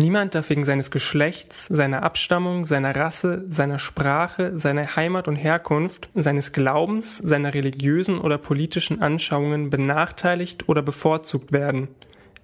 Niemand darf wegen seines Geschlechts, seiner Abstammung, seiner Rasse, seiner Sprache, seiner Heimat und Herkunft, seines Glaubens, seiner religiösen oder politischen Anschauungen benachteiligt oder bevorzugt werden.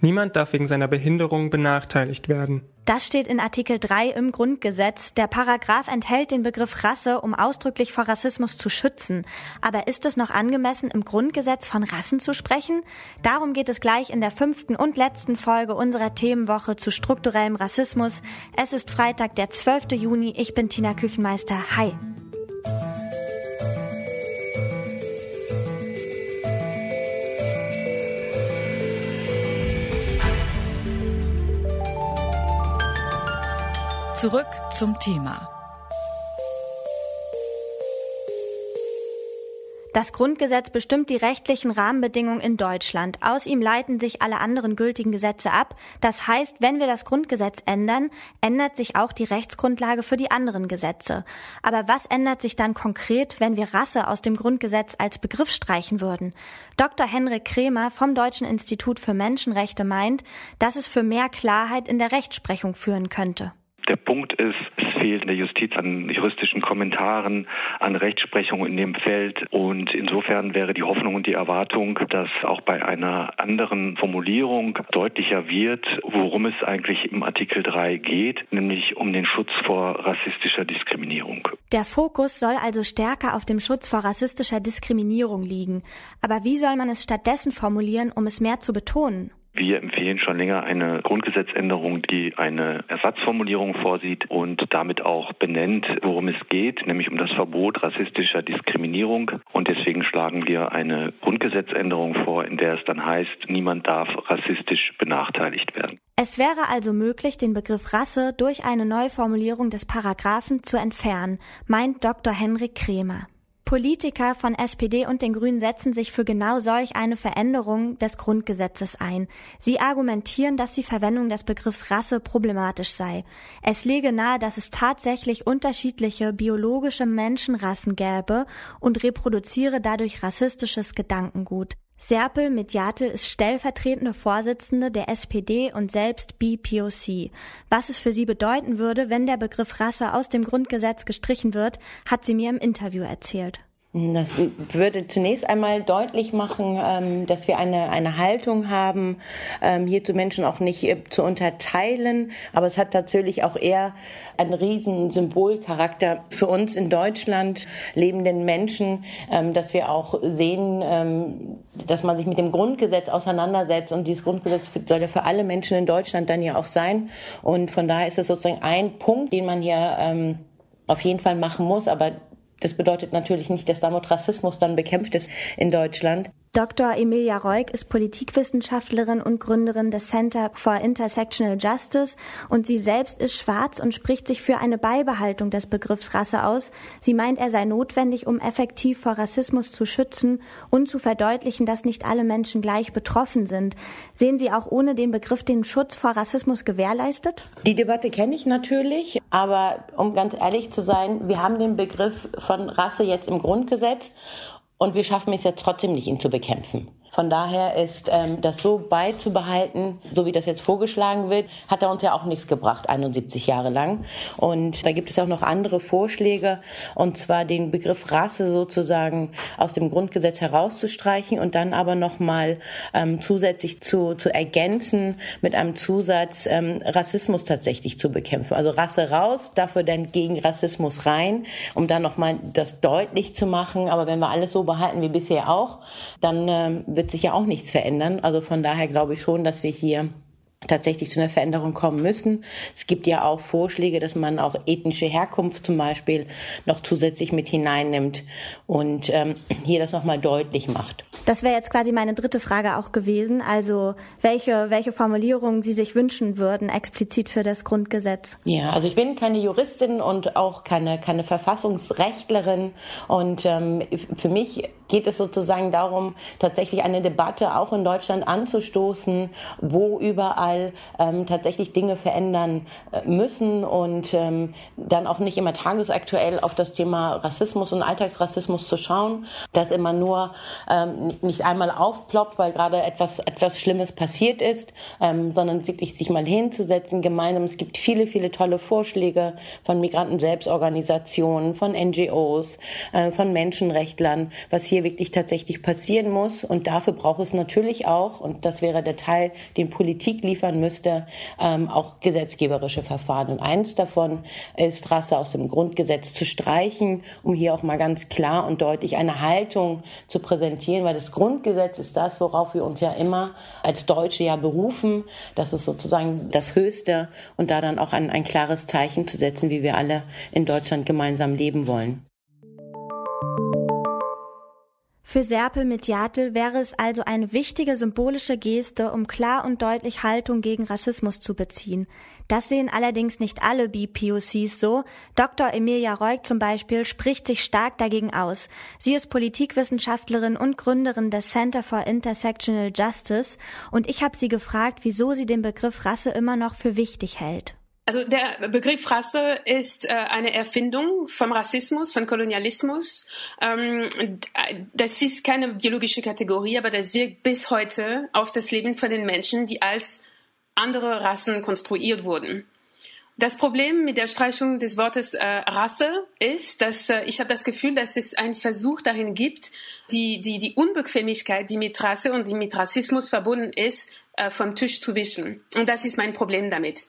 Niemand darf wegen seiner Behinderung benachteiligt werden. Das steht in Artikel 3 im Grundgesetz. Der Paragraph enthält den Begriff Rasse, um ausdrücklich vor Rassismus zu schützen. Aber ist es noch angemessen, im Grundgesetz von Rassen zu sprechen? Darum geht es gleich in der fünften und letzten Folge unserer Themenwoche zu strukturellem Rassismus. Es ist Freitag, der 12. Juni. Ich bin Tina Küchenmeister. Hi. Zurück zum Thema. Das Grundgesetz bestimmt die rechtlichen Rahmenbedingungen in Deutschland. Aus ihm leiten sich alle anderen gültigen Gesetze ab. Das heißt, wenn wir das Grundgesetz ändern, ändert sich auch die Rechtsgrundlage für die anderen Gesetze. Aber was ändert sich dann konkret, wenn wir Rasse aus dem Grundgesetz als Begriff streichen würden? Dr. Henrik Kremer vom Deutschen Institut für Menschenrechte meint, dass es für mehr Klarheit in der Rechtsprechung führen könnte. Der Punkt ist, es fehlt in der Justiz an juristischen Kommentaren, an Rechtsprechung in dem Feld. Und insofern wäre die Hoffnung und die Erwartung, dass auch bei einer anderen Formulierung deutlicher wird, worum es eigentlich im Artikel 3 geht, nämlich um den Schutz vor rassistischer Diskriminierung. Der Fokus soll also stärker auf dem Schutz vor rassistischer Diskriminierung liegen. Aber wie soll man es stattdessen formulieren, um es mehr zu betonen? Wir empfehlen schon länger eine Grundgesetzänderung, die eine Ersatzformulierung vorsieht und damit auch benennt, worum es geht, nämlich um das Verbot rassistischer Diskriminierung. Und deswegen schlagen wir eine Grundgesetzänderung vor, in der es dann heißt, niemand darf rassistisch benachteiligt werden. Es wäre also möglich, den Begriff Rasse durch eine Neuformulierung des Paragraphen zu entfernen, meint Dr. Henrik Kremer. Politiker von SPD und den Grünen setzen sich für genau solch eine Veränderung des Grundgesetzes ein. Sie argumentieren, dass die Verwendung des Begriffs Rasse problematisch sei. Es lege nahe, dass es tatsächlich unterschiedliche biologische Menschenrassen gäbe und reproduziere dadurch rassistisches Gedankengut. Serpel Mediatel ist stellvertretende Vorsitzende der SPD und selbst BPOC. Was es für sie bedeuten würde, wenn der Begriff Rasse aus dem Grundgesetz gestrichen wird, hat sie mir im Interview erzählt. Das würde zunächst einmal deutlich machen, ähm, dass wir eine, eine Haltung haben, ähm, hier zu Menschen auch nicht äh, zu unterteilen. Aber es hat natürlich auch eher einen riesen Symbolcharakter für uns in Deutschland lebenden Menschen, ähm, dass wir auch sehen, dass man sich mit dem Grundgesetz auseinandersetzt. Und dieses Grundgesetz soll ja für alle Menschen in Deutschland dann ja auch sein. Und von daher ist es sozusagen ein Punkt, den man hier auf jeden Fall machen muss. Aber das bedeutet natürlich nicht, dass damit Rassismus dann bekämpft ist in Deutschland. Dr. Emilia Reuk ist Politikwissenschaftlerin und Gründerin des Center for Intersectional Justice und sie selbst ist schwarz und spricht sich für eine Beibehaltung des Begriffs Rasse aus. Sie meint, er sei notwendig, um effektiv vor Rassismus zu schützen und zu verdeutlichen, dass nicht alle Menschen gleich betroffen sind. Sehen Sie auch ohne den Begriff den Schutz vor Rassismus gewährleistet? Die Debatte kenne ich natürlich, aber um ganz ehrlich zu sein, wir haben den Begriff von Rasse jetzt im Grundgesetz und wir schaffen es ja trotzdem nicht, ihn zu bekämpfen. Von daher ist ähm, das so beizubehalten, so wie das jetzt vorgeschlagen wird, hat er uns ja auch nichts gebracht, 71 Jahre lang. Und da gibt es auch noch andere Vorschläge, und zwar den Begriff Rasse sozusagen aus dem Grundgesetz herauszustreichen und dann aber nochmal ähm, zusätzlich zu, zu ergänzen mit einem Zusatz, ähm, Rassismus tatsächlich zu bekämpfen. Also Rasse raus, dafür dann gegen Rassismus rein, um dann nochmal das deutlich zu machen. Aber wenn wir alles so behalten wie bisher auch, dann wird wird sich ja auch nichts verändern. Also von daher glaube ich schon, dass wir hier tatsächlich zu einer Veränderung kommen müssen. Es gibt ja auch Vorschläge, dass man auch ethnische Herkunft zum Beispiel noch zusätzlich mit hineinnimmt und ähm, hier das nochmal deutlich macht. Das wäre jetzt quasi meine dritte Frage auch gewesen. Also welche, welche Formulierungen Sie sich wünschen würden, explizit für das Grundgesetz? Ja, also ich bin keine Juristin und auch keine, keine Verfassungsrechtlerin. Und ähm, für mich geht es sozusagen darum, tatsächlich eine Debatte auch in Deutschland anzustoßen, wo überall ähm, tatsächlich Dinge verändern äh, müssen und ähm, dann auch nicht immer tagesaktuell auf das Thema Rassismus und Alltagsrassismus zu schauen, das immer nur ähm, nicht einmal aufploppt, weil gerade etwas, etwas Schlimmes passiert ist, ähm, sondern wirklich sich mal hinzusetzen gemeinsam. Es gibt viele, viele tolle Vorschläge von Migranten-Selbstorganisationen, von NGOs, äh, von Menschenrechtlern, was hier wirklich tatsächlich passieren muss. Und dafür braucht es natürlich auch, und das wäre der Teil, den Politik liefern müsste, ähm, auch gesetzgeberische Verfahren. Und eins davon ist, Rasse aus dem Grundgesetz zu streichen, um hier auch mal ganz klar und deutlich eine Haltung zu präsentieren, weil das Grundgesetz ist das, worauf wir uns ja immer als Deutsche ja berufen. Das ist sozusagen das Höchste und da dann auch ein, ein klares Zeichen zu setzen, wie wir alle in Deutschland gemeinsam leben wollen. Für Serpel Mediatel wäre es also eine wichtige symbolische Geste, um klar und deutlich Haltung gegen Rassismus zu beziehen. Das sehen allerdings nicht alle BPOCs so. Dr. Emilia Reuk zum Beispiel spricht sich stark dagegen aus. Sie ist Politikwissenschaftlerin und Gründerin des Center for Intersectional Justice und ich habe sie gefragt, wieso sie den Begriff Rasse immer noch für wichtig hält. Also der Begriff Rasse ist äh, eine Erfindung vom Rassismus, von Kolonialismus. Ähm, das ist keine biologische Kategorie, aber das wirkt bis heute auf das Leben von den Menschen, die als andere Rassen konstruiert wurden. Das Problem mit der Streichung des Wortes äh, Rasse ist, dass äh, ich habe das Gefühl, dass es einen Versuch darin gibt, die, die, die Unbequemlichkeit, die mit Rasse und die mit Rassismus verbunden ist, äh, vom Tisch zu wischen. Und das ist mein Problem damit.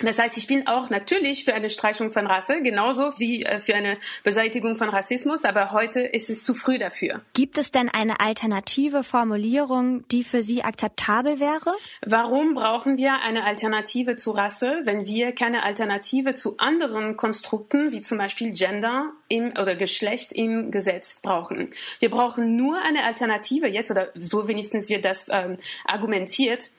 Das heißt, ich bin auch natürlich für eine Streichung von Rasse, genauso wie äh, für eine Beseitigung von Rassismus, aber heute ist es zu früh dafür. Gibt es denn eine alternative Formulierung, die für Sie akzeptabel wäre? Warum brauchen wir eine Alternative zu Rasse, wenn wir keine Alternative zu anderen Konstrukten, wie zum Beispiel Gender im, oder Geschlecht im Gesetz brauchen? Wir brauchen nur eine Alternative jetzt, oder so wenigstens wird das ähm, argumentiert,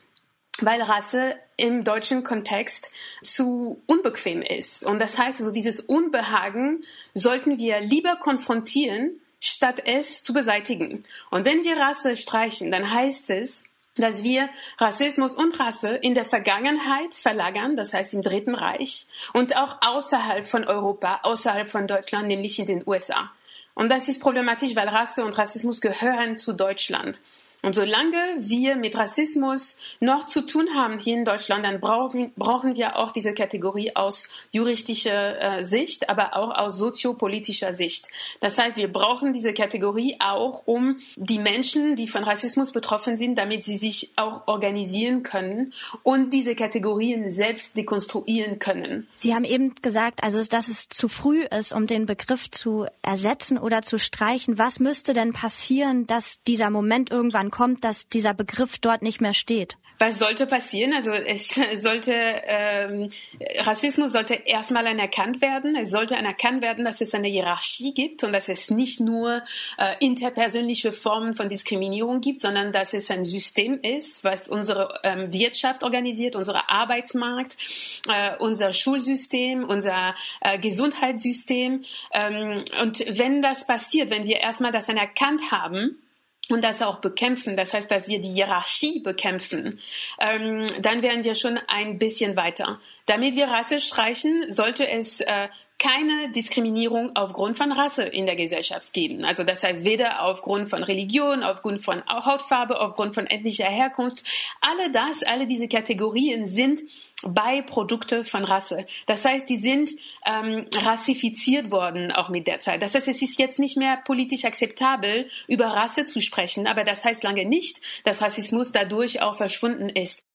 weil Rasse im deutschen Kontext zu unbequem ist. Und das heißt also, dieses Unbehagen sollten wir lieber konfrontieren, statt es zu beseitigen. Und wenn wir Rasse streichen, dann heißt es, dass wir Rassismus und Rasse in der Vergangenheit verlagern, das heißt im Dritten Reich, und auch außerhalb von Europa, außerhalb von Deutschland, nämlich in den USA. Und das ist problematisch, weil Rasse und Rassismus gehören zu Deutschland. Und solange wir mit Rassismus noch zu tun haben hier in Deutschland, dann brauchen, brauchen wir auch diese Kategorie aus juristischer äh, Sicht, aber auch aus soziopolitischer Sicht. Das heißt, wir brauchen diese Kategorie auch, um die Menschen, die von Rassismus betroffen sind, damit sie sich auch organisieren können und diese Kategorien selbst dekonstruieren können. Sie haben eben gesagt, also dass es zu früh ist, um den Begriff zu ersetzen oder zu streichen. Was müsste denn passieren, dass dieser Moment irgendwann kommt, dass dieser Begriff dort nicht mehr steht? Was sollte passieren? Also es sollte ähm, Rassismus sollte erstmal anerkannt werden. Es sollte anerkannt werden, dass es eine Hierarchie gibt und dass es nicht nur äh, interpersönliche Formen von Diskriminierung gibt, sondern dass es ein System ist, was unsere ähm, Wirtschaft organisiert, unser Arbeitsmarkt, äh, unser Schulsystem, unser äh, Gesundheitssystem. Ähm, und wenn das passiert, wenn wir erstmal das anerkannt haben, und das auch bekämpfen, das heißt, dass wir die Hierarchie bekämpfen, ähm, dann wären wir schon ein bisschen weiter. Damit wir Rasse streichen, sollte es äh, keine Diskriminierung aufgrund von Rasse in der Gesellschaft geben. Also das heißt weder aufgrund von Religion, aufgrund von Hautfarbe, aufgrund von ethnischer Herkunft. Alle das, alle diese Kategorien sind Beiprodukte von Rasse. Das heißt, die sind ähm, rassifiziert worden auch mit der Zeit. Das heißt, es ist jetzt nicht mehr politisch akzeptabel, über Rasse zu sprechen, aber das heißt lange nicht, dass Rassismus dadurch auch verschwunden ist.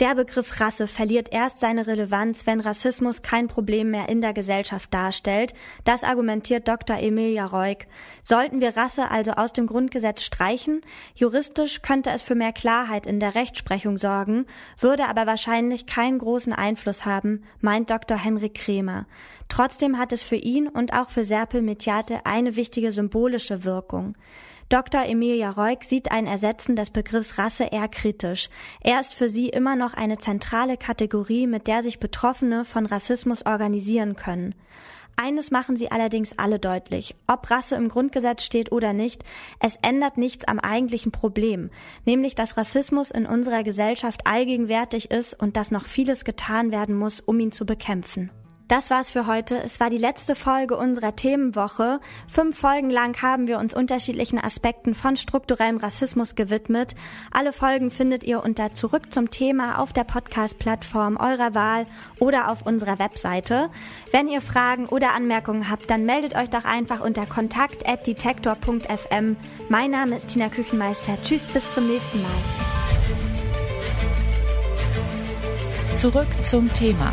Der Begriff Rasse verliert erst seine Relevanz, wenn Rassismus kein Problem mehr in der Gesellschaft darstellt. Das argumentiert Dr. Emilia Reuk. Sollten wir Rasse also aus dem Grundgesetz streichen? Juristisch könnte es für mehr Klarheit in der Rechtsprechung sorgen, würde aber wahrscheinlich keinen großen Einfluss haben, meint Dr. Henrik Kremer. Trotzdem hat es für ihn und auch für Serpel Mediate eine wichtige symbolische Wirkung. Dr. Emilia Reuk sieht ein Ersetzen des Begriffs Rasse eher kritisch. Er ist für sie immer noch eine zentrale Kategorie, mit der sich Betroffene von Rassismus organisieren können. Eines machen sie allerdings alle deutlich. Ob Rasse im Grundgesetz steht oder nicht, es ändert nichts am eigentlichen Problem, nämlich dass Rassismus in unserer Gesellschaft allgegenwärtig ist und dass noch vieles getan werden muss, um ihn zu bekämpfen. Das war's für heute. Es war die letzte Folge unserer Themenwoche. Fünf Folgen lang haben wir uns unterschiedlichen Aspekten von strukturellem Rassismus gewidmet. Alle Folgen findet ihr unter Zurück zum Thema auf der Podcast-Plattform eurer Wahl oder auf unserer Webseite. Wenn ihr Fragen oder Anmerkungen habt, dann meldet euch doch einfach unter kontakt.detektor.fm. Mein Name ist Tina Küchenmeister. Tschüss, bis zum nächsten Mal. Zurück zum Thema